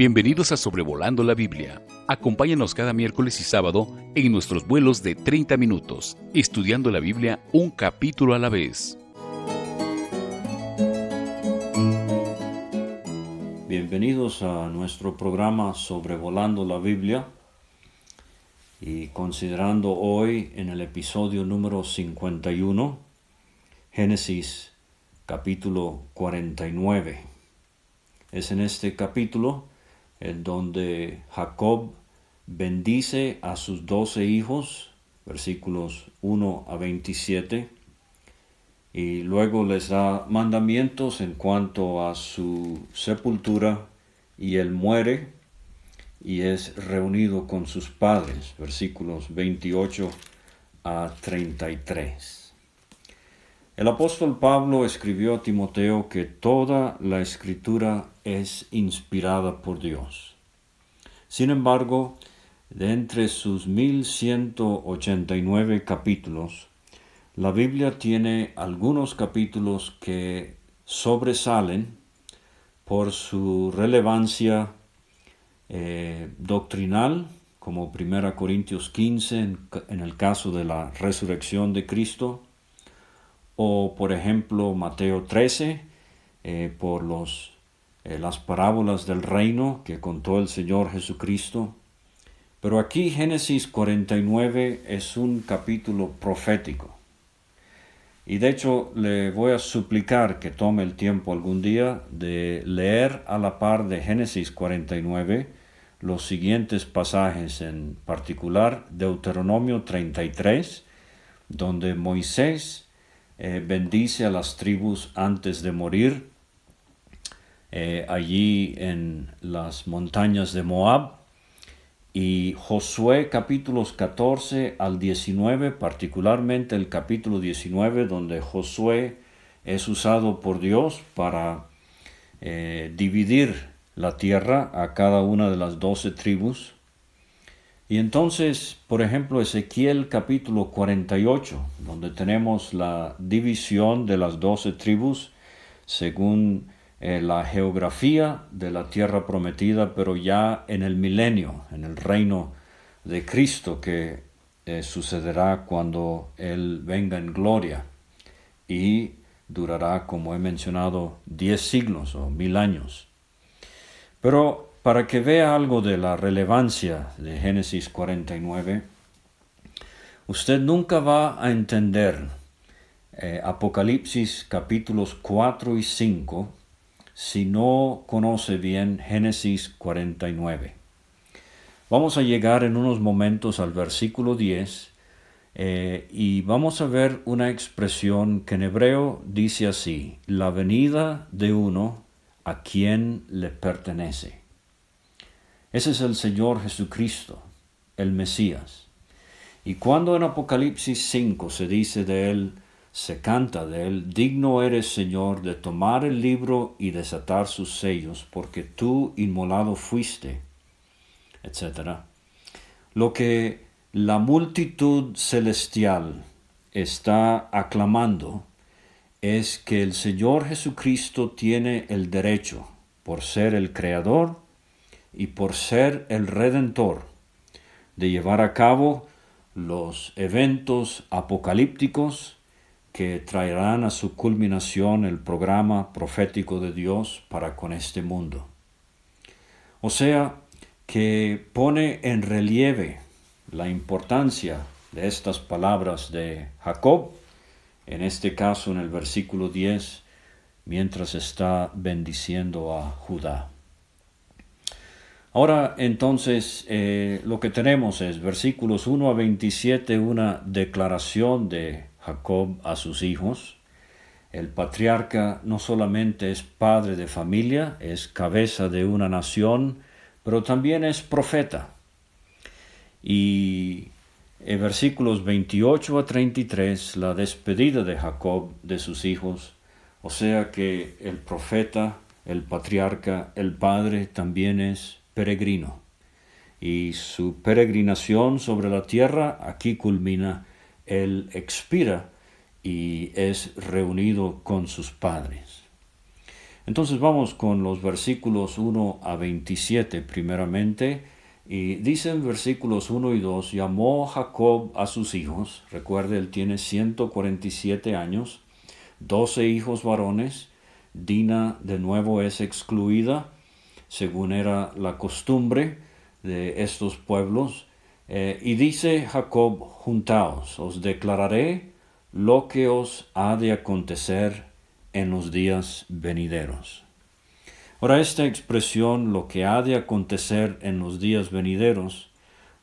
Bienvenidos a Sobrevolando la Biblia. Acompáñanos cada miércoles y sábado en nuestros vuelos de 30 minutos, estudiando la Biblia un capítulo a la vez. Bienvenidos a nuestro programa Sobrevolando la Biblia y considerando hoy en el episodio número 51, Génesis capítulo 49. Es en este capítulo en donde Jacob bendice a sus doce hijos, versículos 1 a 27, y luego les da mandamientos en cuanto a su sepultura, y él muere y es reunido con sus padres, versículos 28 a 33. El apóstol Pablo escribió a Timoteo que toda la escritura es inspirada por Dios. Sin embargo, de entre sus 1189 capítulos, la Biblia tiene algunos capítulos que sobresalen por su relevancia eh, doctrinal, como 1 Corintios 15 en el caso de la resurrección de Cristo, o por ejemplo Mateo 13 eh, por los, eh, las parábolas del reino que contó el Señor Jesucristo. Pero aquí Génesis 49 es un capítulo profético. Y de hecho le voy a suplicar que tome el tiempo algún día de leer a la par de Génesis 49 los siguientes pasajes, en particular Deuteronomio 33, donde Moisés eh, bendice a las tribus antes de morir, eh, allí en las montañas de Moab, y Josué capítulos 14 al 19, particularmente el capítulo 19, donde Josué es usado por Dios para eh, dividir la tierra a cada una de las doce tribus. Y entonces, por ejemplo, Ezequiel capítulo 48, donde tenemos la división de las doce tribus según eh, la geografía de la tierra prometida, pero ya en el milenio, en el reino de Cristo que eh, sucederá cuando Él venga en gloria y durará, como he mencionado, diez siglos o mil años. Pero para que vea algo de la relevancia de Génesis 49, usted nunca va a entender eh, Apocalipsis capítulos 4 y 5 si no conoce bien Génesis 49. Vamos a llegar en unos momentos al versículo 10 eh, y vamos a ver una expresión que en hebreo dice así, la venida de uno a quien le pertenece. Ese es el Señor Jesucristo, el Mesías. Y cuando en Apocalipsis 5 se dice de él, se canta de él, digno eres Señor de tomar el libro y desatar sus sellos, porque tú inmolado fuiste, etc. Lo que la multitud celestial está aclamando es que el Señor Jesucristo tiene el derecho, por ser el Creador, y por ser el redentor de llevar a cabo los eventos apocalípticos que traerán a su culminación el programa profético de Dios para con este mundo. O sea, que pone en relieve la importancia de estas palabras de Jacob, en este caso en el versículo 10, mientras está bendiciendo a Judá. Ahora entonces eh, lo que tenemos es versículos 1 a 27, una declaración de Jacob a sus hijos. El patriarca no solamente es padre de familia, es cabeza de una nación, pero también es profeta. Y en versículos 28 a 33, la despedida de Jacob de sus hijos, o sea que el profeta, el patriarca, el padre también es peregrino. Y su peregrinación sobre la tierra aquí culmina. Él expira y es reunido con sus padres. Entonces vamos con los versículos 1 a 27 primeramente. Y dicen versículos 1 y 2, llamó Jacob a sus hijos, recuerde, él tiene 147 años, 12 hijos varones, Dina de nuevo es excluida, según era la costumbre de estos pueblos, eh, y dice Jacob, juntaos, os declararé lo que os ha de acontecer en los días venideros. Ahora esta expresión, lo que ha de acontecer en los días venideros,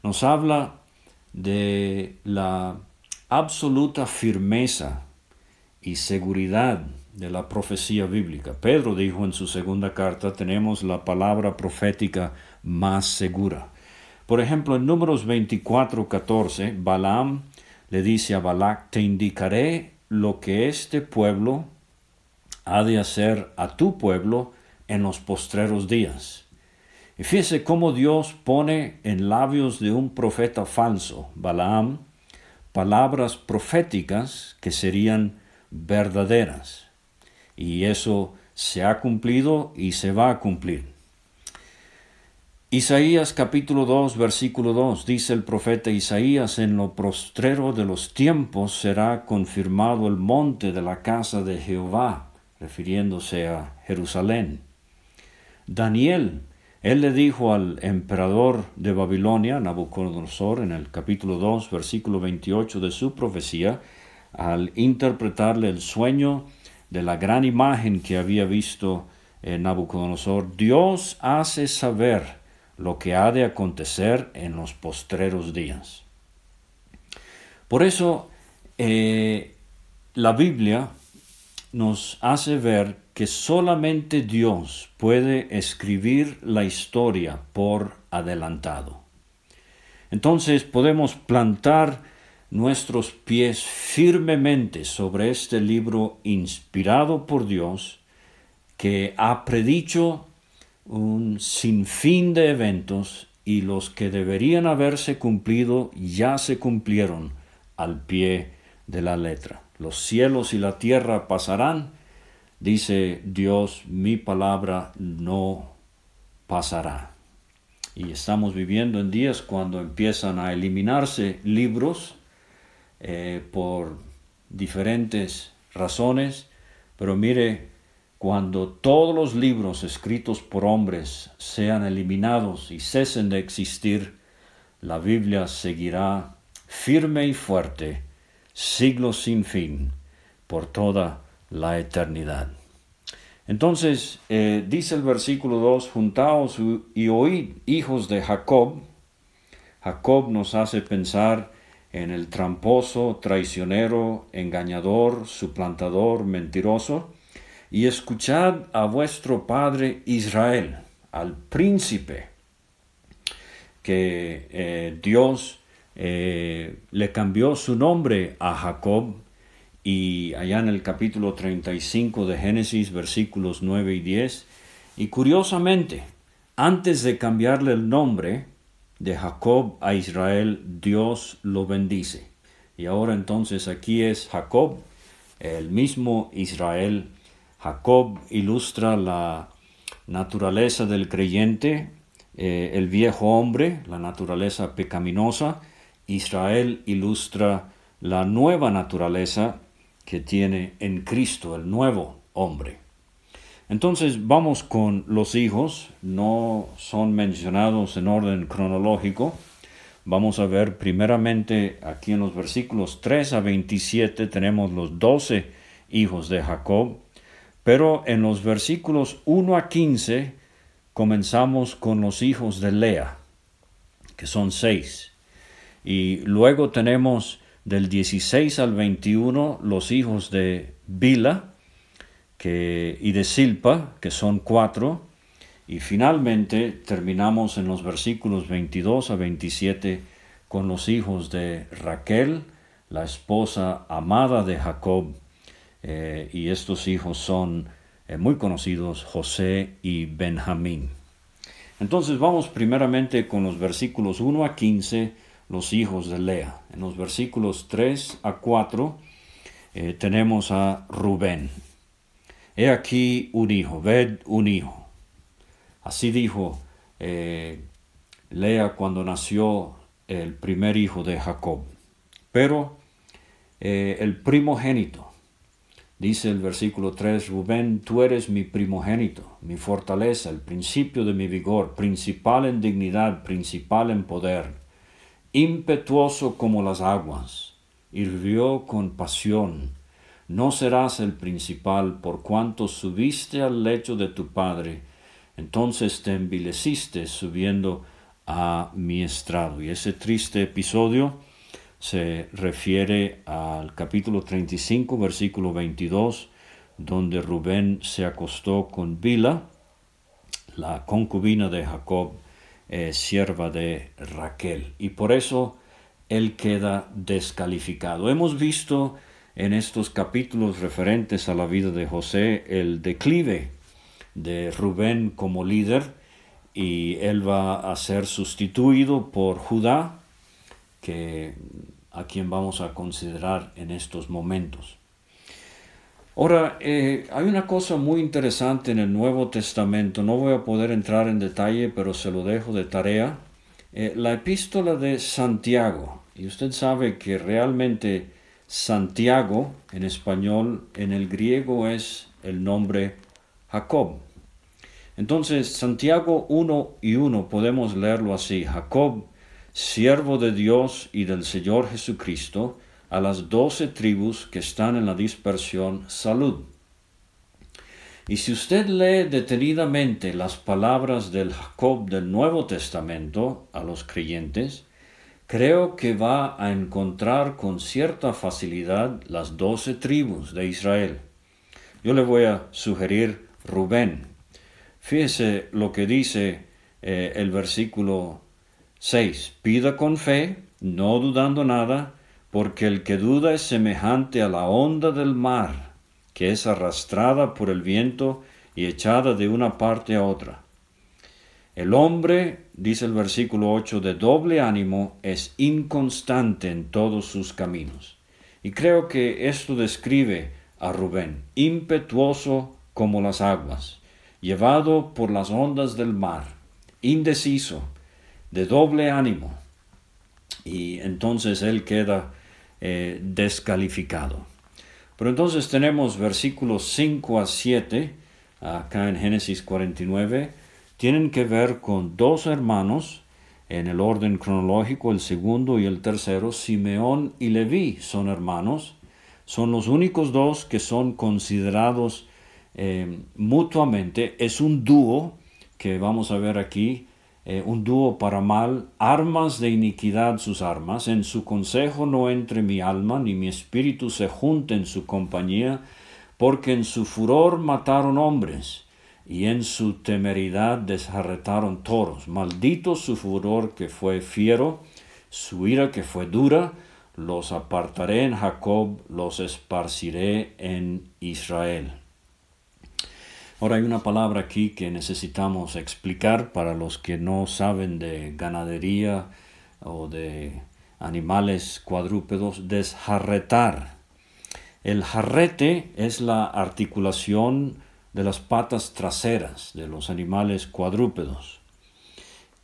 nos habla de la absoluta firmeza y seguridad de la profecía bíblica. Pedro dijo en su segunda carta, tenemos la palabra profética más segura. Por ejemplo, en números 24, 14, Balaam le dice a Balac, te indicaré lo que este pueblo ha de hacer a tu pueblo en los postreros días. Y fíjese cómo Dios pone en labios de un profeta falso, Balaam, palabras proféticas que serían verdaderas. Y eso se ha cumplido y se va a cumplir. Isaías capítulo 2 versículo 2 dice el profeta Isaías en lo prostrero de los tiempos será confirmado el monte de la casa de Jehová, refiriéndose a Jerusalén. Daniel, él le dijo al emperador de Babilonia, Nabucodonosor, en el capítulo 2 versículo 28 de su profecía, al interpretarle el sueño de la gran imagen que había visto en Nabucodonosor, Dios hace saber lo que ha de acontecer en los postreros días. Por eso eh, la Biblia nos hace ver que solamente Dios puede escribir la historia por adelantado. Entonces podemos plantar nuestros pies firmemente sobre este libro inspirado por Dios que ha predicho un sinfín de eventos y los que deberían haberse cumplido ya se cumplieron al pie de la letra. Los cielos y la tierra pasarán, dice Dios, mi palabra no pasará. Y estamos viviendo en días cuando empiezan a eliminarse libros eh, por diferentes razones, pero mire, cuando todos los libros escritos por hombres sean eliminados y cesen de existir, la Biblia seguirá firme y fuerte, siglos sin fin, por toda la eternidad. Entonces, eh, dice el versículo 2, juntaos y oíd, hijos de Jacob. Jacob nos hace pensar en el tramposo, traicionero, engañador, suplantador, mentiroso y escuchad a vuestro padre Israel, al príncipe que eh, Dios eh, le cambió su nombre a Jacob y allá en el capítulo 35 de Génesis versículos 9 y 10 y curiosamente antes de cambiarle el nombre de Jacob a Israel Dios lo bendice y ahora entonces aquí es Jacob el mismo Israel Jacob ilustra la naturaleza del creyente, eh, el viejo hombre, la naturaleza pecaminosa. Israel ilustra la nueva naturaleza que tiene en Cristo, el nuevo hombre. Entonces vamos con los hijos, no son mencionados en orden cronológico. Vamos a ver primeramente aquí en los versículos 3 a 27 tenemos los doce hijos de Jacob. Pero en los versículos 1 a 15 comenzamos con los hijos de Lea, que son seis. Y luego tenemos del 16 al 21 los hijos de Bila y de Silpa, que son cuatro. Y finalmente terminamos en los versículos 22 a 27 con los hijos de Raquel, la esposa amada de Jacob, eh, y estos hijos son eh, muy conocidos, José y Benjamín. Entonces vamos primeramente con los versículos 1 a 15, los hijos de Lea. En los versículos 3 a 4 eh, tenemos a Rubén. He aquí un hijo, ved un hijo. Así dijo eh, Lea cuando nació el primer hijo de Jacob. Pero eh, el primogénito, dice el versículo 3, Rubén, tú eres mi primogénito, mi fortaleza, el principio de mi vigor, principal en dignidad, principal en poder, impetuoso como las aguas, hirvió con pasión. No serás el principal por cuanto subiste al lecho de tu padre, entonces te envileciste subiendo a mi estrado. Y ese triste episodio se refiere al capítulo 35, versículo 22, donde Rubén se acostó con Bila, la concubina de Jacob, eh, sierva de Raquel. Y por eso él queda descalificado. Hemos visto en estos capítulos referentes a la vida de José el declive de Rubén como líder y él va a ser sustituido por Judá, que a quien vamos a considerar en estos momentos. Ahora, eh, hay una cosa muy interesante en el Nuevo Testamento, no voy a poder entrar en detalle, pero se lo dejo de tarea. Eh, la epístola de Santiago, y usted sabe que realmente Santiago en español, en el griego es el nombre Jacob. Entonces, Santiago 1 y 1 podemos leerlo así. Jacob, siervo de Dios y del Señor Jesucristo, a las doce tribus que están en la dispersión, salud. Y si usted lee detenidamente las palabras del Jacob del Nuevo Testamento a los creyentes, creo que va a encontrar con cierta facilidad las doce tribus de Israel. Yo le voy a sugerir Rubén, Fíjese lo que dice eh, el versículo 6. Pida con fe, no dudando nada, porque el que duda es semejante a la onda del mar, que es arrastrada por el viento y echada de una parte a otra. El hombre, dice el versículo 8, de doble ánimo es inconstante en todos sus caminos. Y creo que esto describe a Rubén, impetuoso como las aguas llevado por las ondas del mar, indeciso, de doble ánimo, y entonces él queda eh, descalificado. Pero entonces tenemos versículos 5 a 7, acá en Génesis 49, tienen que ver con dos hermanos, en el orden cronológico, el segundo y el tercero, Simeón y Leví son hermanos, son los únicos dos que son considerados eh, mutuamente. Es un dúo que vamos a ver aquí, eh, un dúo para mal, armas de iniquidad sus armas, en su consejo no entre mi alma, ni mi espíritu se junte en su compañía, porque en su furor mataron hombres, y en su temeridad desarretaron toros. Maldito su furor que fue fiero, su ira que fue dura, los apartaré en Jacob, los esparciré en Israel. Ahora hay una palabra aquí que necesitamos explicar para los que no saben de ganadería o de animales cuadrúpedos, desjarretar. El jarrete es la articulación de las patas traseras de los animales cuadrúpedos.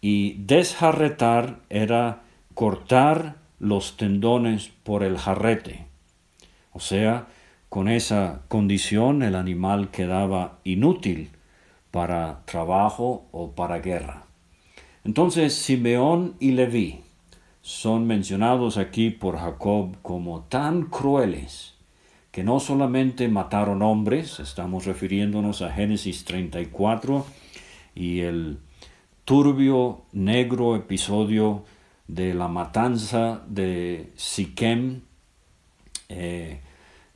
Y desjarretar era cortar los tendones por el jarrete. O sea, con esa condición el animal quedaba inútil para trabajo o para guerra. Entonces Simeón y Leví son mencionados aquí por Jacob como tan crueles que no solamente mataron hombres, estamos refiriéndonos a Génesis 34 y el turbio negro episodio de la matanza de Siquem, eh,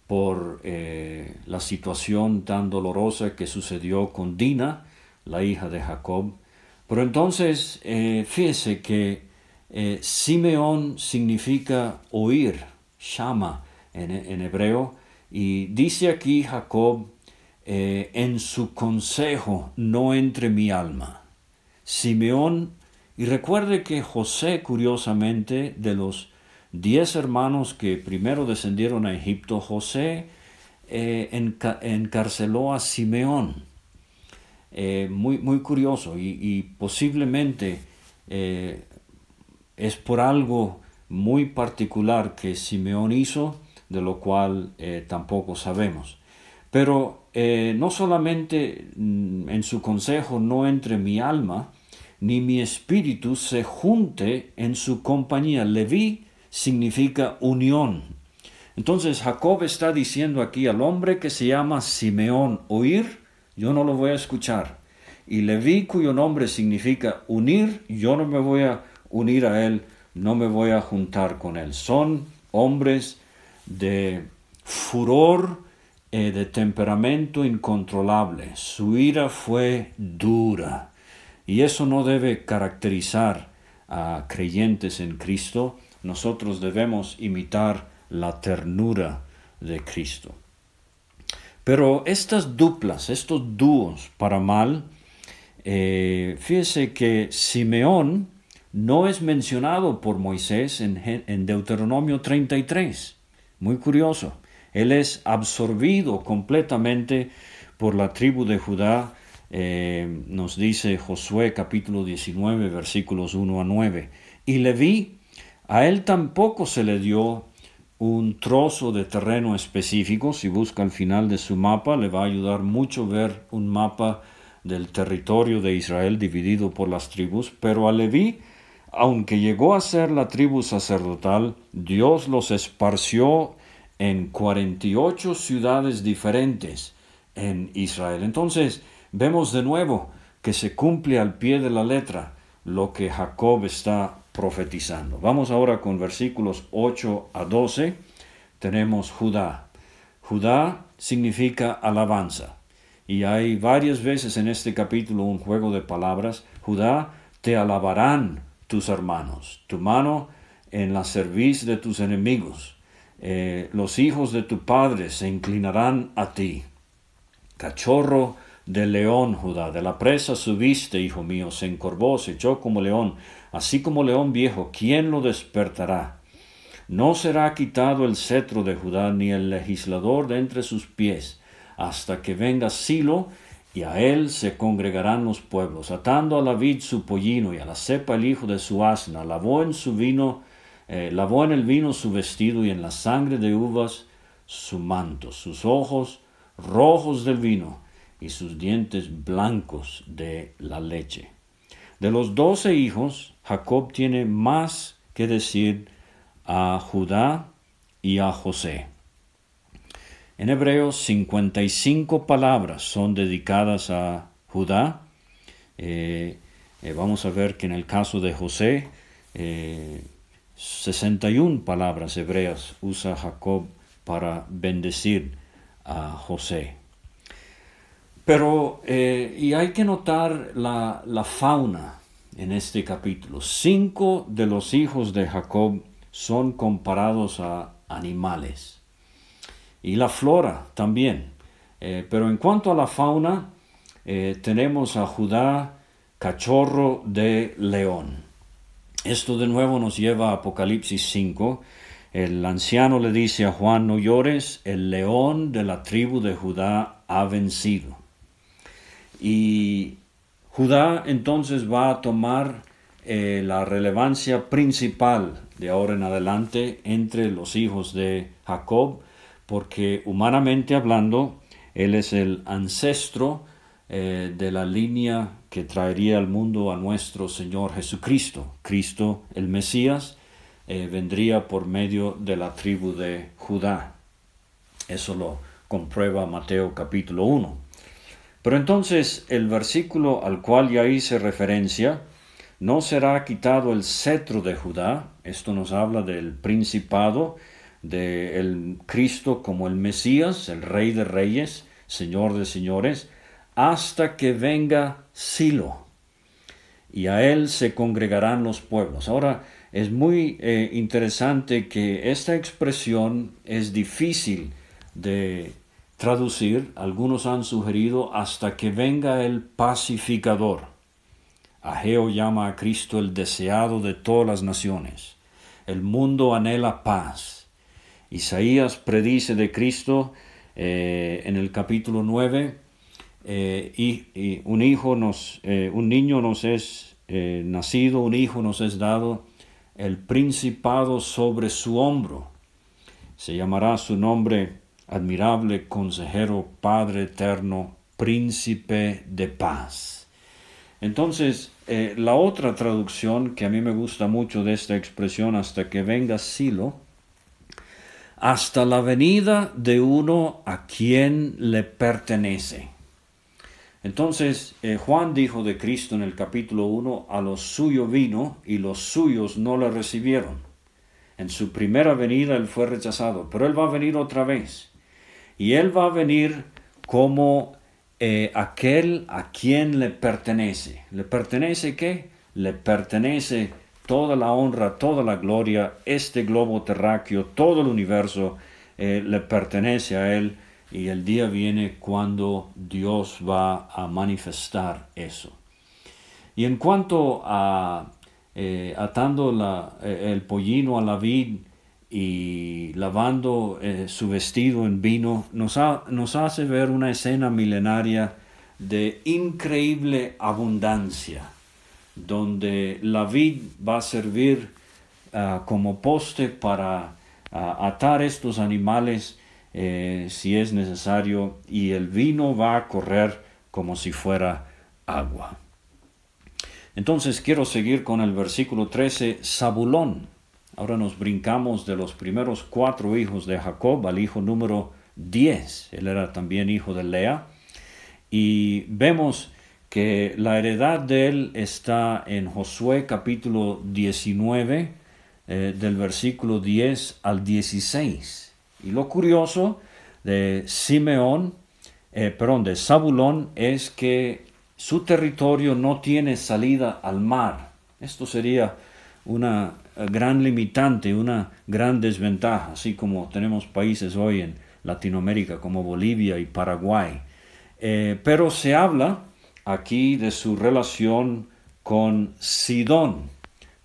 por eh, la situación tan dolorosa que sucedió con Dina, la hija de Jacob. Pero entonces, eh, fíjese que Simeón significa oír, en, en, hebreo, y dice aquí Jacob, en su consejo no entre mi alma. Simeón, y recuerde que José, curiosamente, de los diez hermanos que primero descendieron a Egipto, José eh, encarceló a Simeón. Eh, muy, muy curioso y, posiblemente eh, es por algo muy particular que Simeón hizo, de lo cual tampoco sabemos. Pero no solamente mm, en su consejo no entre mi alma, ni mi espíritu se junte en su compañía. Leví significa unión. Entonces Jacob está diciendo aquí al hombre que se llama Simeón, oír, yo no lo voy a escuchar. Y Leví, cuyo nombre significa unir, yo no me voy a unir a él, no me voy a juntar con él. Son hombres de furor, eh, de temperamento incontrolable. Su ira fue dura. Y eso no debe caracterizar a creyentes en Cristo. Nosotros debemos imitar la ternura de Cristo. Pero estas duplas, estos dúos para mal, eh, fíjese que Simeón no es mencionado por Moisés en, en Deuteronomio 33. Muy curioso. Él es absorbido completamente por la tribu de Judá eh, nos dice Josué capítulo 19 versículos 1 a 9. Y Leví, a él tampoco se le dio un trozo de terreno específico. Si busca al final de su mapa, le va a ayudar mucho ver un mapa del territorio de Israel dividido por las tribus. Pero a Leví, aunque llegó a ser la tribu sacerdotal, Dios los esparció en 48 ciudades diferentes en Israel. Entonces, vemos de nuevo que se cumple al pie de la letra lo que Jacob está profetizando. Vamos ahora con versículos 8 a 12. Tenemos Judá. Judá significa alabanza. Y hay varias veces en este capítulo un juego de palabras. Judá, te alabarán tus hermanos, tu mano en la cerviz de tus enemigos. Eh, los hijos de tu padre se inclinarán a ti. Cachorro del león, Judá, de la presa subiste, hijo mío, se encorvó, se echó como león, así como león viejo, ¿quién lo despertará? No será quitado el cetro de Judá, ni el legislador de entre sus pies, hasta que venga Silo, y a él se congregarán los pueblos, atando a la vid su pollino, y a la cepa el hijo de su asna, lavó en su vino, eh, lavó en el vino su vestido, y en la sangre de uvas su manto, sus ojos rojos del vino, y sus dientes blancos de la leche. De los doce hijos, Jacob tiene más que decir a Judá y a José. En hebreo, 55 palabras son dedicadas a Judá. Eh, eh, vamos a ver que en el caso de José, 61 eh, palabras hebreas usa Jacob para bendecir a José. Pero, y hay que notar la, la fauna en este capítulo. Cinco de los hijos de Jacob son comparados a animales. Y la flora también. Eh, pero en cuanto a la fauna, eh, tenemos a Judá cachorro de león. Esto de nuevo nos lleva a Apocalipsis 5. El anciano le dice a Juan, no llores, el león de la tribu de Judá ha vencido. Y Judá entonces va a tomar eh, la relevancia principal de ahora en adelante entre los hijos de Jacob, porque humanamente hablando, él es el ancestro eh, de la línea que traería al mundo a nuestro Señor Jesucristo. Cristo, el Mesías, eh, vendría por medio de la tribu de Judá. Eso lo comprueba Mateo capítulo 1. Pero entonces el versículo al cual ya hice referencia, no será quitado el cetro de Judá, esto nos habla del principado, del Cristo como el Mesías, el Rey de Reyes, Señor de Señores, hasta que venga Silo, y a él se congregarán los pueblos. Ahora, es muy eh, interesante que esta expresión es difícil de traducir, algunos han sugerido hasta que venga el pacificador. Ageo llama a Cristo el deseado de todas las naciones. El mundo anhela paz. Isaías predice de Cristo eh, en el capítulo 9, eh, y, un hijo nos, un niño nos es nacido, un hijo nos es dado, el principado sobre su hombro. Se llamará su nombre admirable consejero, Padre eterno, príncipe de paz. Entonces, eh, la otra traducción que a mí me gusta mucho de esta expresión, hasta que venga Silo, hasta la venida de uno a quien le pertenece. Entonces, eh, Juan dijo de Cristo en el capítulo 1, a los suyos vino y los suyos no le recibieron. En su primera venida él fue rechazado, pero él va a venir otra vez. Y él va a venir como eh, aquel a quien le pertenece. ¿Le pertenece qué? Le pertenece toda la honra, toda la gloria, este globo terráqueo, todo el universo eh, le pertenece a él y el día viene cuando Dios va a manifestar eso. Y en cuanto a eh, atando el pollino a la vid y lavando eh, su vestido en vino, nos hace ver una escena milenaria de increíble abundancia, donde la vid va a servir ah, como poste para ah, atar estos animales eh, si es necesario, y el vino va a correr como si fuera agua. Entonces quiero seguir con el versículo 13, Zabulón Ahora nos brincamos de los primeros cuatro hijos de Jacob al hijo número 10. Él era también hijo de Lea. Y vemos que la heredad de él está en Josué capítulo 19, eh, del versículo 10 al 16. Y lo curioso de Simeón, eh, perdón, de Zabulón es que su territorio no tiene salida al mar. Esto sería una gran limitante, una gran desventaja, así como tenemos países hoy en Latinoamérica como Bolivia y Paraguay. Eh, pero se habla aquí de su relación con Sidón,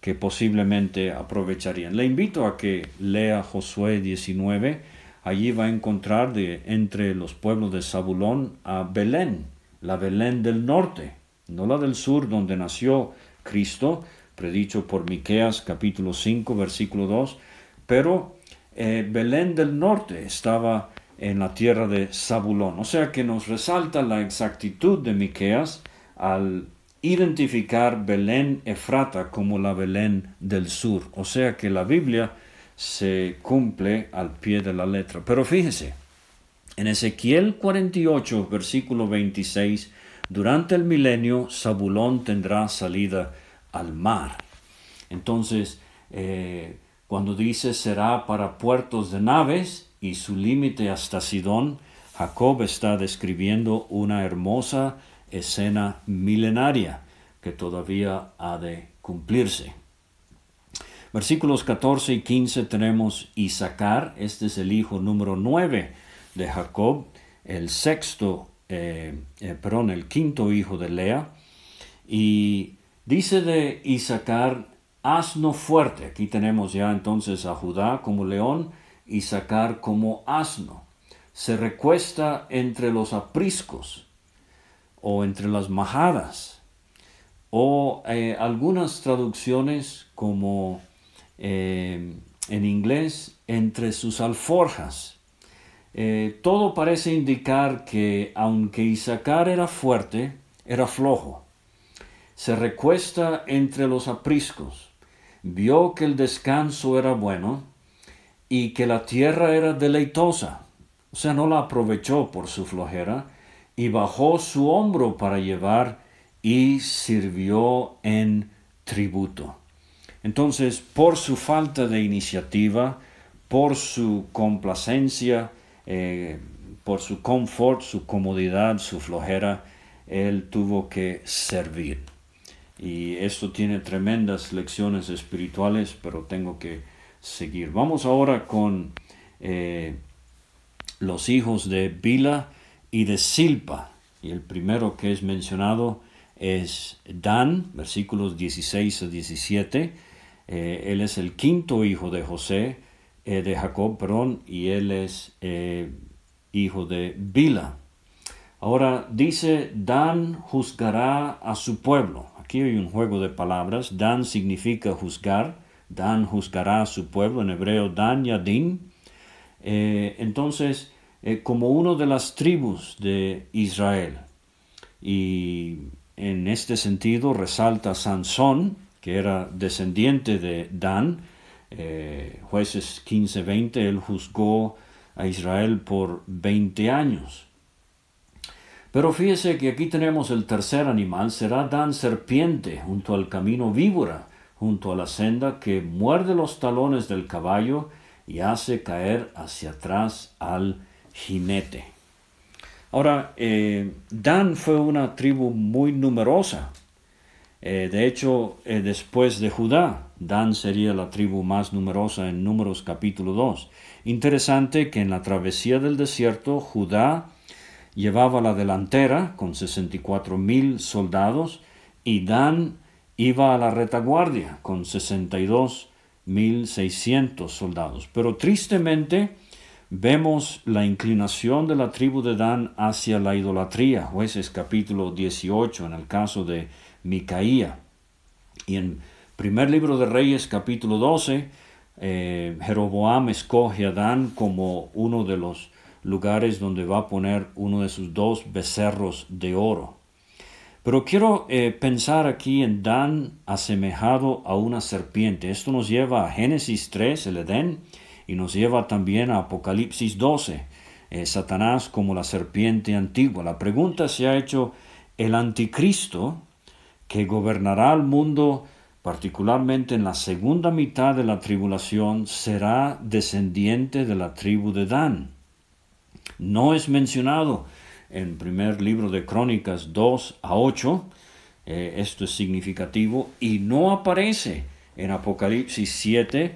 que posiblemente aprovecharían. Le invito a que lea Josué 19, allí va a encontrar de, entre los pueblos de Zabulón a Belén, la Belén del norte, no la del sur donde nació Cristo, predicho por Miqueas capítulo 5 versículo 2, pero eh, Belén del norte estaba en la tierra de Zabulón, o sea que nos resalta la exactitud de Miqueas al identificar Belén Efrata como la Belén del sur, o sea que la Biblia se cumple al pie de la letra. Pero fíjese, en Ezequiel 48, versículo 26, durante el milenio Zabulón tendrá salida al mar. Entonces, eh, cuando dice será para puertos de naves y su límite hasta Sidón, Jacob está describiendo una hermosa escena milenaria que todavía ha de cumplirse. Versículos 14 y 15 tenemos Isaacar, este es el hijo número 9 de Jacob, el sexto, eh, eh, perdón, el quinto hijo de Lea, y Dice de Isaacar, asno fuerte. Aquí tenemos ya entonces a Judá como león, Isaacar como asno. Se recuesta entre los apriscos o entre las majadas o eh, algunas traducciones como eh, en inglés entre sus alforjas. Eh, todo parece indicar que aunque Isaacar era fuerte, era flojo se recuesta entre los apriscos, vio que el descanso era bueno y que la tierra era deleitosa, o sea, no la aprovechó por su flojera, y bajó su hombro para llevar y sirvió en tributo. Entonces, por su falta de iniciativa, por su complacencia, eh, por su confort, su comodidad, su flojera, él tuvo que servir. Y esto tiene tremendas lecciones espirituales, pero tengo que seguir. Vamos ahora con eh, los hijos de Bila y de Silpa. Y el primero que es mencionado es Dan, versículos 16 a 17. Eh, él es el quinto hijo de José, eh, de Jacob, perdón, y él es hijo de Bila. Ahora dice, Dan juzgará a su pueblo. Aquí hay un juego de palabras. Dan significa juzgar. Dan juzgará a su pueblo. En hebreo, Dan Yadin. Eh, entonces, eh, como uno de las tribus de Israel. Y en este sentido resalta Sansón, que era descendiente de Dan, eh, jueces 15-20, él juzgó a Israel por 20 años. Pero fíjese que aquí tenemos el tercer animal, será Dan serpiente junto al camino víbora, junto a la senda que muerde los talones del caballo y hace caer hacia atrás al jinete. Ahora, eh, Dan fue una tribu muy numerosa. Eh, de hecho, eh, después de Judá, Dan sería la tribu más numerosa en Números capítulo 2. Interesante que en la travesía del desierto, Judá llevaba la delantera con 64 mil soldados y Dan iba a la retaguardia con 62 mil 600 soldados. Pero tristemente, vemos la inclinación de la tribu de Dan hacia la idolatría, jueces capítulo 18 en el caso de Micaía. Y en primer libro de Reyes capítulo 12, eh, Jeroboam escoge a Dan como uno de los lugares donde va a poner uno de sus dos becerros de oro. Pero quiero eh, pensar aquí en Dan asemejado a una serpiente. Esto nos lleva a Génesis 3, el Edén, y nos lleva también a Apocalipsis 12, eh, Satanás como la serpiente antigua. La pregunta se ha hecho, el anticristo que gobernará al mundo particularmente en la segunda mitad de la tribulación, será descendiente de la tribu de Dan. No es mencionado en primer libro de Crónicas 2 a 8, eh, esto es significativo, y no aparece en Apocalipsis 7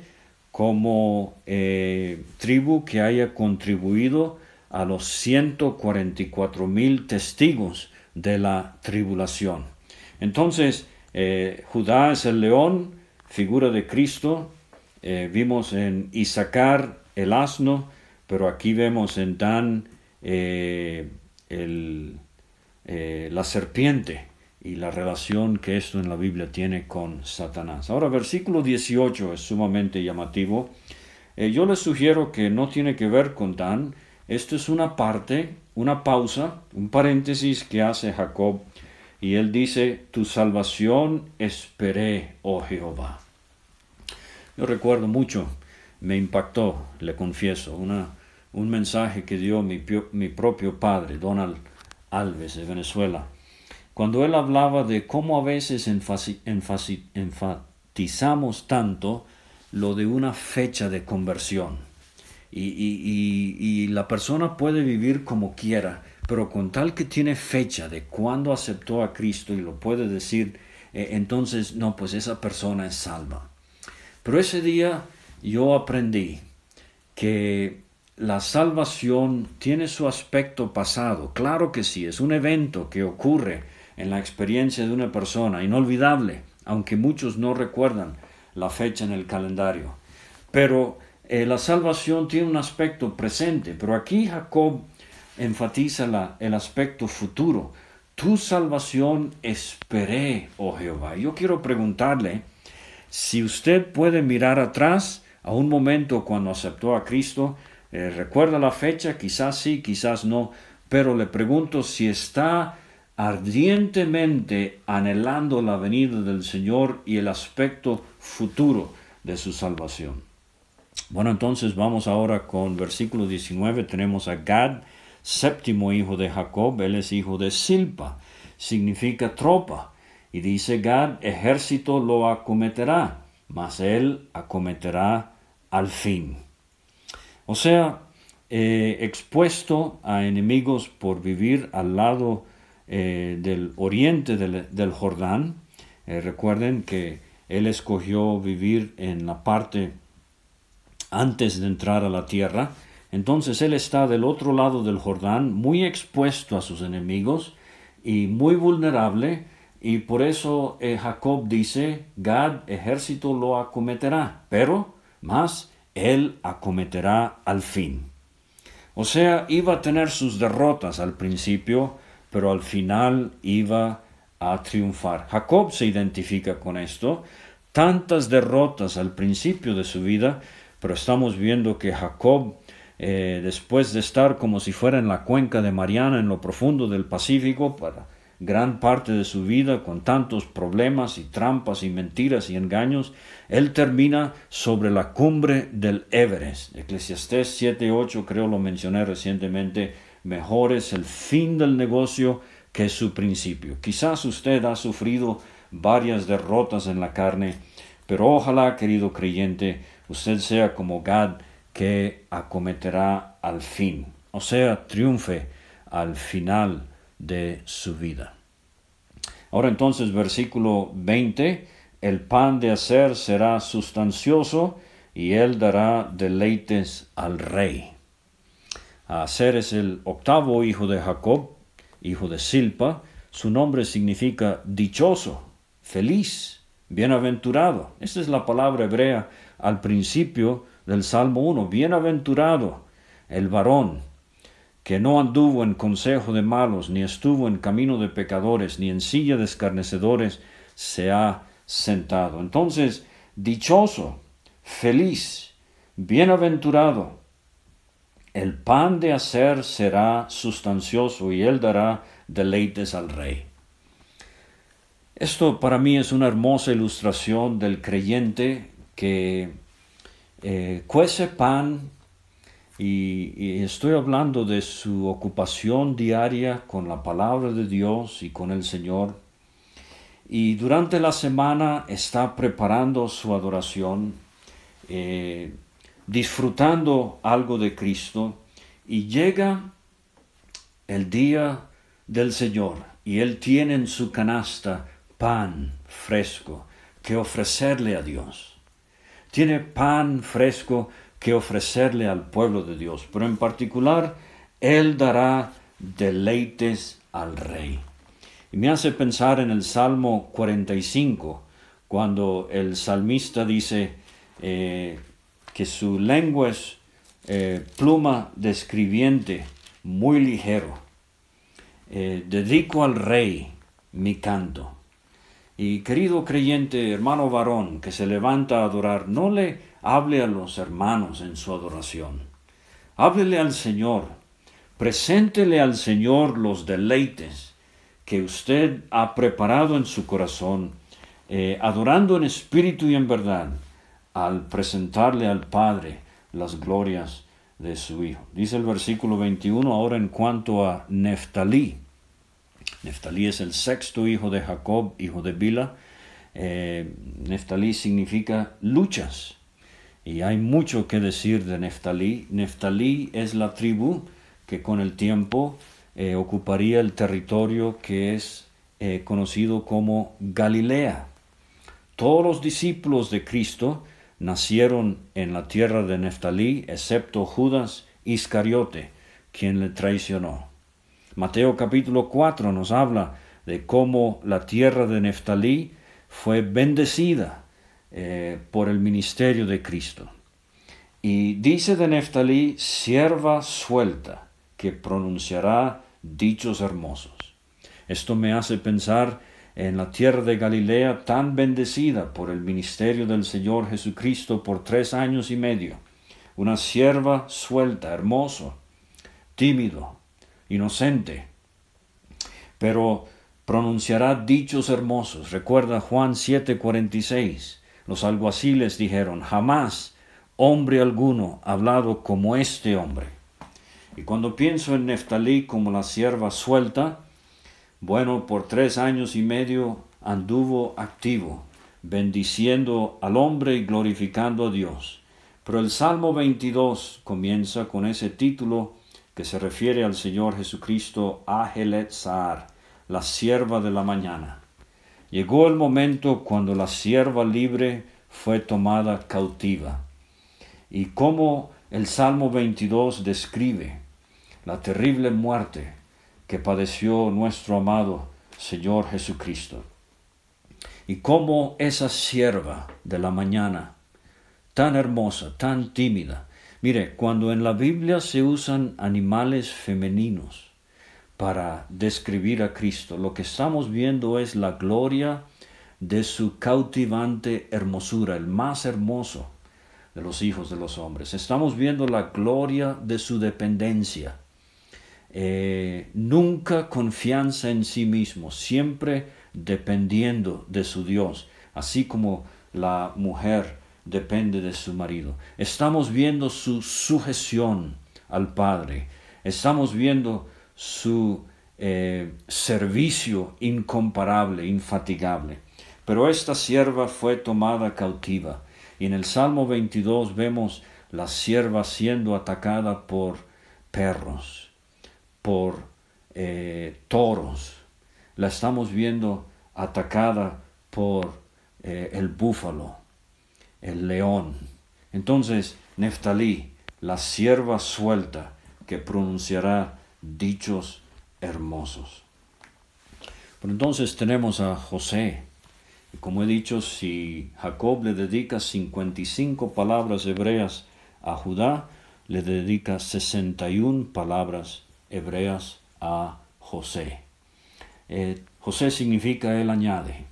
como eh, tribu que haya contribuido a los 144 mil testigos de la tribulación. Entonces, eh, Judá es el león, figura de Cristo. Eh, vimos en Isaacar el asno, pero aquí vemos en Dan la serpiente y la relación que esto en la Biblia tiene con Satanás. Ahora, versículo 18 es sumamente llamativo. Eh, yo les sugiero que no tiene que ver con Dan. Esto es una parte, una pausa, un paréntesis que hace Jacob. Y él dice, tu salvación esperé, oh Jehová. Yo recuerdo mucho, me impactó, le confieso, una, un mensaje que dio mi, mi propio padre, Donald Alves, de Venezuela cuando él hablaba de cómo a veces enfatizamos tanto lo de una fecha de conversión. Y, la persona puede vivir como quiera, pero con tal que tiene fecha de cuándo aceptó a Cristo y lo puede decir, eh, entonces no, pues esa persona es salva. Pero ese día yo aprendí que la salvación tiene su aspecto pasado, claro que sí, es un evento que ocurre en la experiencia de una persona, inolvidable, aunque muchos no recuerdan la fecha en el calendario. Pero eh, la salvación tiene un aspecto presente, pero aquí Jacob enfatiza la, el aspecto futuro. Tu salvación esperé, oh Jehová. Yo quiero preguntarle si usted puede mirar atrás a un momento cuando aceptó a Cristo, eh, recuerda la fecha, quizás sí, quizás no, pero le pregunto si está ardientemente anhelando la venida del Señor y el aspecto futuro de su salvación. Bueno, entonces vamos ahora con versículo 19. Tenemos a Gad, séptimo hijo de Jacob, él es hijo de Silpa, significa tropa. Y dice Gad, ejército lo acometerá, mas él acometerá al fin. O sea, eh, expuesto a enemigos por vivir al lado eh, del oriente del, Jordán. Eh, recuerden que él escogió vivir en la parte antes de entrar a la tierra. Entonces él está del otro lado del Jordán, muy expuesto a sus enemigos y muy vulnerable. Y por eso Jacob dice, Gad ejército lo acometerá, pero más él acometerá al fin. O sea, iba a tener sus derrotas al principio, pero al final iba a triunfar. Jacob se identifica con esto. Tantas derrotas al principio de su vida, pero estamos viendo que Jacob, eh, después de estar como si fuera en la cuenca de Mariana, en lo profundo del Pacífico, para gran parte de su vida con tantos problemas y trampas y mentiras y engaños, él termina sobre la cumbre del Everest. Eclesiastés 7.8, creo lo mencioné recientemente, mejor es el fin del negocio que su principio. Quizás usted ha sufrido varias derrotas en la carne, pero ojalá, querido creyente, usted sea como Gad que acometerá al fin, o sea, triunfe al final de su vida. Ahora entonces, versículo 20, el pan de hacer será sustancioso y él dará deleites al rey. Aser es el octavo hijo de Jacob, hijo de Silpa. Su nombre significa dichoso, feliz, bienaventurado. Esta es la palabra hebrea al principio del Salmo 1. Bienaventurado el varón que no anduvo en consejo de malos, ni estuvo en camino de pecadores, ni en silla de escarnecedores, se ha sentado. Entonces, dichoso, feliz, bienaventurado, el pan de hacer será sustancioso y él dará deleites al rey. Esto para mí es una hermosa ilustración del creyente que eh, cuece pan y, estoy hablando de su ocupación diaria con la palabra de Dios y con el Señor. Y durante la semana está preparando su adoración, eh, disfrutando algo de Cristo. Y llega el día del Señor y Él tiene en su canasta pan fresco que ofrecerle a Dios. Tiene pan fresco que ofrecerle al pueblo de Dios, pero en particular Él dará deleites al rey. Y me hace pensar en el Salmo 45, cuando el salmista dice eh, que su lengua es eh, pluma de escribiente muy ligero. Eh, dedico al rey mi canto. Y querido creyente, hermano varón que se levanta a adorar, no le hable a los hermanos en su adoración. Háblele al Señor. Preséntele al Señor los deleites que usted ha preparado en su corazón, eh, adorando en espíritu y en verdad, al presentarle al Padre las glorias de su Hijo. Dice el versículo 21 ahora en cuanto a Neftalí. Neftalí es el sexto hijo de Jacob, hijo de Bila. Eh, Neftalí significa luchas. Y hay mucho que decir de Neftalí. Neftalí es la tribu que con el tiempo eh, ocuparía el territorio que es eh, conocido como Galilea. Todos los discípulos de Cristo nacieron en la tierra de Neftalí, excepto Judas Iscariote, quien le traicionó. Mateo capítulo 4 nos habla de cómo la tierra de Neftalí fue bendecida eh, por el ministerio de Cristo. Y dice de Neftalí, sierva suelta, que pronunciará dichos hermosos. Esto me hace pensar en la tierra de Galilea tan bendecida por el ministerio del Señor Jesucristo por tres años y medio. Una sierva suelta, hermoso, tímido, inocente, pero pronunciará dichos hermosos. Recuerda Juan 7:46. Los alguaciles dijeron, jamás hombre alguno ha hablado como este hombre. Y cuando pienso en Neftalí como la sierva suelta, bueno, por tres años y medio anduvo activo, bendiciendo al hombre y glorificando a Dios. Pero el Salmo 22 comienza con ese título que se refiere al Señor Jesucristo, Ahelet Saar, la sierva de la mañana. Llegó el momento cuando la sierva libre fue tomada cautiva. Y como el Salmo 22 describe la terrible muerte que padeció nuestro amado Señor Jesucristo. Y cómo esa sierva de la mañana, tan hermosa, tan tímida, Mire, cuando en la Biblia se usan animales femeninos para describir a Cristo, lo que estamos viendo es la gloria de su cautivante hermosura, el más hermoso de los hijos de los hombres. Estamos viendo la gloria de su dependencia. Eh, nunca confianza en sí mismo, siempre dependiendo de su Dios, así como la mujer depende de su marido. Estamos viendo su sujeción al Padre, estamos viendo su eh, servicio incomparable, infatigable. Pero esta sierva fue tomada cautiva. Y en el Salmo 22 vemos la sierva siendo atacada por perros, por eh, toros. La estamos viendo atacada por eh, el búfalo, el león. Entonces, Neftalí, la sierva suelta que pronunciará dichos hermosos. Pero entonces tenemos a José. Como he dicho, si Jacob le dedica 55 palabras hebreas a Judá, le dedica 61 palabras hebreas a José. Eh, José significa él añade.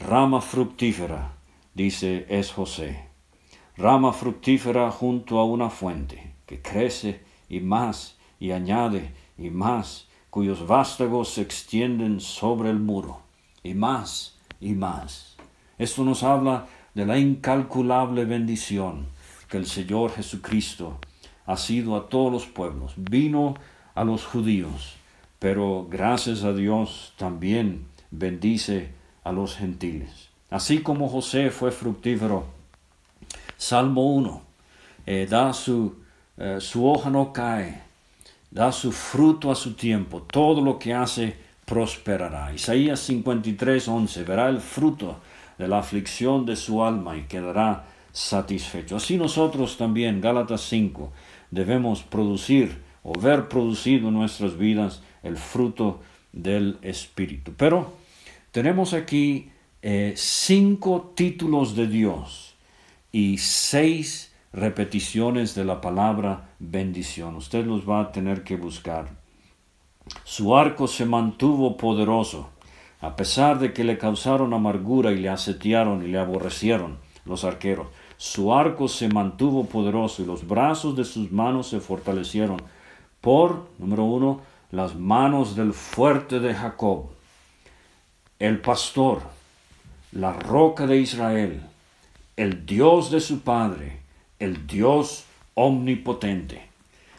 Rama fructífera, dice, es José. Rama fructífera junto a una fuente que crece y más y añade y más, cuyos vástagos se extienden sobre el muro, y más y más. Esto nos habla de la incalculable bendición que el Señor Jesucristo ha sido a todos los pueblos. Vino a los judíos, pero gracias a Dios también bendice a los gentiles. Así como José fue fructífero, Salmo 1, eh, da su, eh, su hoja no cae, da su fruto a su tiempo, todo lo que hace prosperará. Isaías 53, 11, verá el fruto de la aflicción de su alma y quedará satisfecho. Así nosotros también, Gálatas 5, debemos producir o ver producido en nuestras vidas el fruto del Espíritu. Pero tenemos aquí eh, cinco títulos de Dios y seis repeticiones de la palabra bendición. Usted los va a tener que buscar. Su arco se mantuvo poderoso, a pesar de que le causaron amargura y le asetiaron y le aborrecieron los arqueros. Su arco se mantuvo poderoso y los brazos de sus manos se fortalecieron por, número uno, las manos del fuerte de Jacob, el pastor, la roca de Israel, el Dios de su Padre, el Dios omnipotente.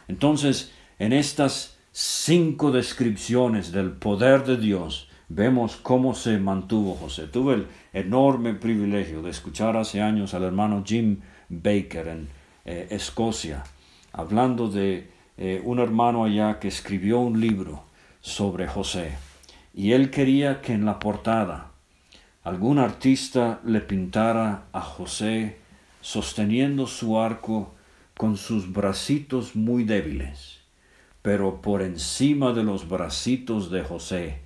Entonces, en estas cinco descripciones del poder de Dios, vemos cómo se mantuvo José. Tuve el enorme privilegio de escuchar hace años al hermano Jim Baker en eh, Escocia, hablando de eh, un hermano allá que escribió un libro sobre José. Y él quería que en la portada algún artista le pintara a José sosteniendo su arco con sus bracitos muy débiles, pero por encima de los bracitos de José,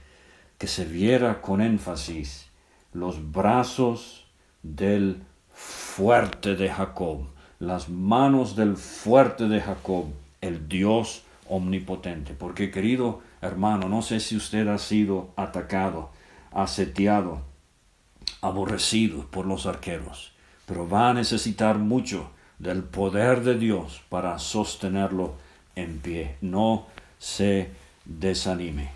que se viera con énfasis los brazos del fuerte de Jacob, las manos del fuerte de Jacob, el Dios omnipotente. Porque querido hermano, no sé si usted ha sido atacado, asetiado, aborrecido por los arqueros, pero va a necesitar mucho del poder de Dios para sostenerlo en pie. No se desanime.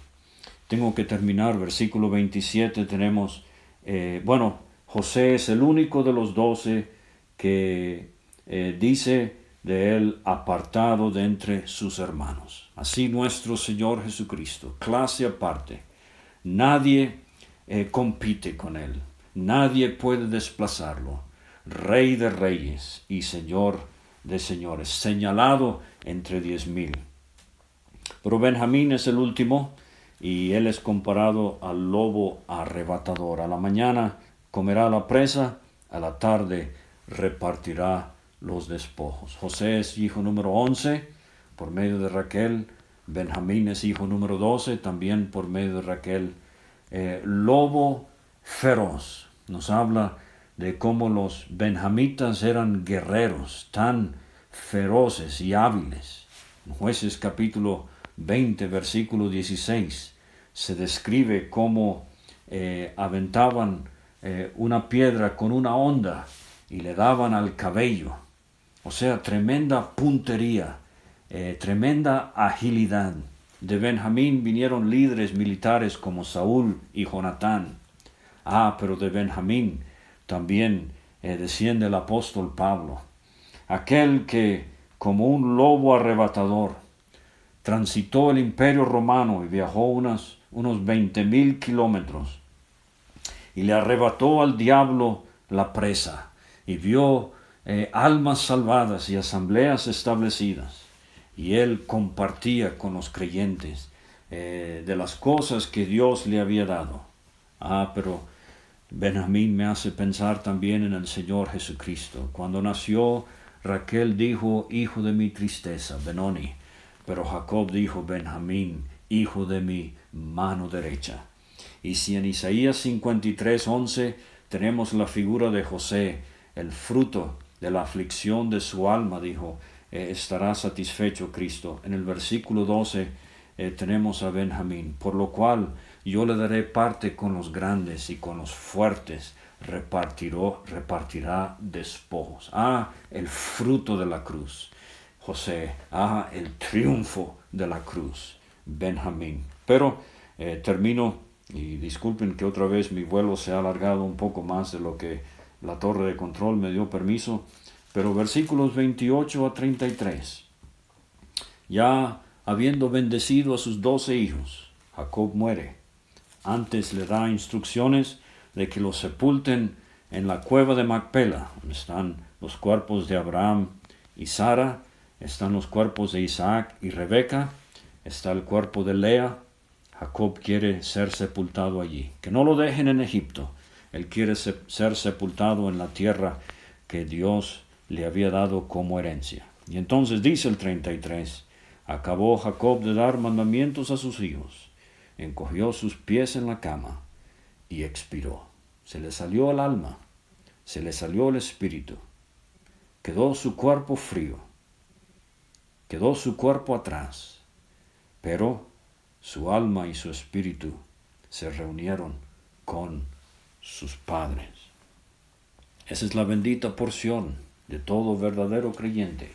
Tengo que terminar, versículo 27, tenemos, eh, bueno, José es el único de los doce que eh, dice de él apartado de entre sus hermanos. Así nuestro Señor Jesucristo, clase aparte, nadie eh, compite con él, nadie puede desplazarlo, Rey de reyes y Señor de señores, señalado entre diez mil. Pero Benjamín es el último, y él es comparado al lobo arrebatador. A la mañana comerá la presa, a la tarde repartirá los despojos. José es hijo número once por medio de Raquel. Benjamín es hijo número doce también por medio de Raquel. Eh, lobo feroz. Nos habla de cómo los benjamitas eran guerreros tan feroces y hábiles. En jueces capítulo 20, versículo 16, se describe cómo eh, aventaban eh, una piedra con una onda y le daban al cabello. O sea, tremenda puntería, eh, tremenda agilidad. De Benjamín vinieron líderes militares como Saúl y Jonatán. Ah, pero de Benjamín también desciende el apóstol Pablo, aquel que, como un lobo arrebatador, transitó el imperio romano y viajó unos, unos veinte mil kilómetros y le arrebató al diablo la presa y vio eh, almas salvadas y asambleas establecidas. Y él compartía con los creyentes eh, de las cosas que Dios le había dado. Ah, pero Benjamín me hace pensar también en el Señor Jesucristo. Cuando nació, Raquel dijo, hijo de mi tristeza, Benoni. Pero Jacob dijo, Benjamín, hijo de mi mano derecha. Y si en Isaías 53, 11 tenemos la figura de José, el fruto de la aflicción de su alma, dijo, eh, estará satisfecho Cristo. En el versículo 12 eh, tenemos a Benjamín, por lo cual yo le daré parte con los grandes y con los fuertes repartiró, repartirá despojos. Ah, el fruto de la cruz. José, ah, el triunfo de la cruz. Benjamín. Pero eh, termino y disculpen que otra vez mi vuelo se ha alargado un poco más de lo que la torre de control me dio permiso, pero versículos 28 a 33. Ya habiendo bendecido a sus doce hijos, Jacob muere. Antes le da instrucciones de que los sepulten en la cueva de Macpela, donde están los cuerpos de Abraham y Sara, están los cuerpos de Isaac y Rebeca, está el cuerpo de Lea, Jacob quiere ser sepultado allí. Que no lo dejen en Egipto. Él quiere ser sepultado en la tierra que Dios le había dado como herencia. Y entonces dice el 33, acabó Jacob de dar mandamientos a sus hijos, encogió sus pies en la cama y expiró. Se le salió el alma, se le salió el espíritu, quedó su cuerpo frío, quedó su cuerpo atrás, pero su alma y su espíritu se reunieron con sus padres. Esa es la bendita porción de todo verdadero creyente.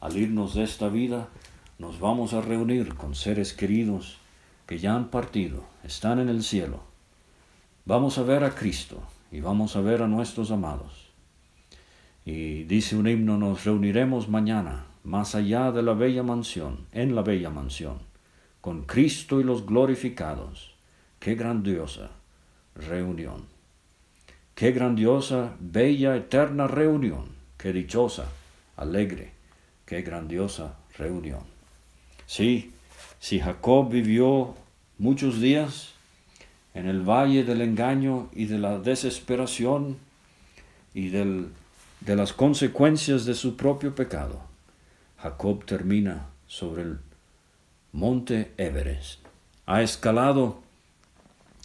Al irnos de esta vida, nos vamos a reunir con seres queridos que ya han partido, están en el cielo. Vamos a ver a Cristo y vamos a ver a nuestros amados. Y dice un himno, nos reuniremos mañana, más allá de la bella mansión, en la bella mansión con Cristo y los glorificados. Qué grandiosa reunión. Qué grandiosa, bella, eterna reunión. Qué dichosa, alegre, qué grandiosa reunión. Sí, si Jacob vivió muchos días en el valle del engaño y de la desesperación y del, de las consecuencias de su propio pecado, Jacob termina sobre el Monte Everest. Ha escalado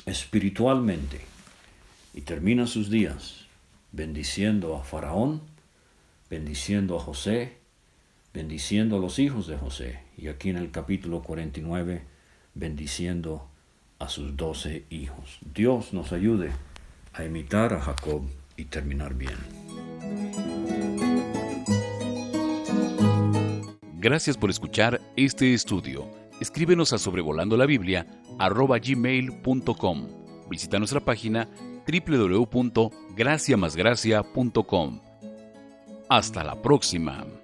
espiritualmente y termina sus días bendiciendo a Faraón, bendiciendo a José, bendiciendo a los hijos de José. Y aquí en el capítulo 49, bendiciendo a sus doce hijos. Dios nos ayude a imitar a Jacob y terminar bien. Gracias por escuchar este estudio escríbenos a sobrevolando la Biblia gmail.com. Visita nuestra página www.graciamasgracia.com. Hasta la próxima.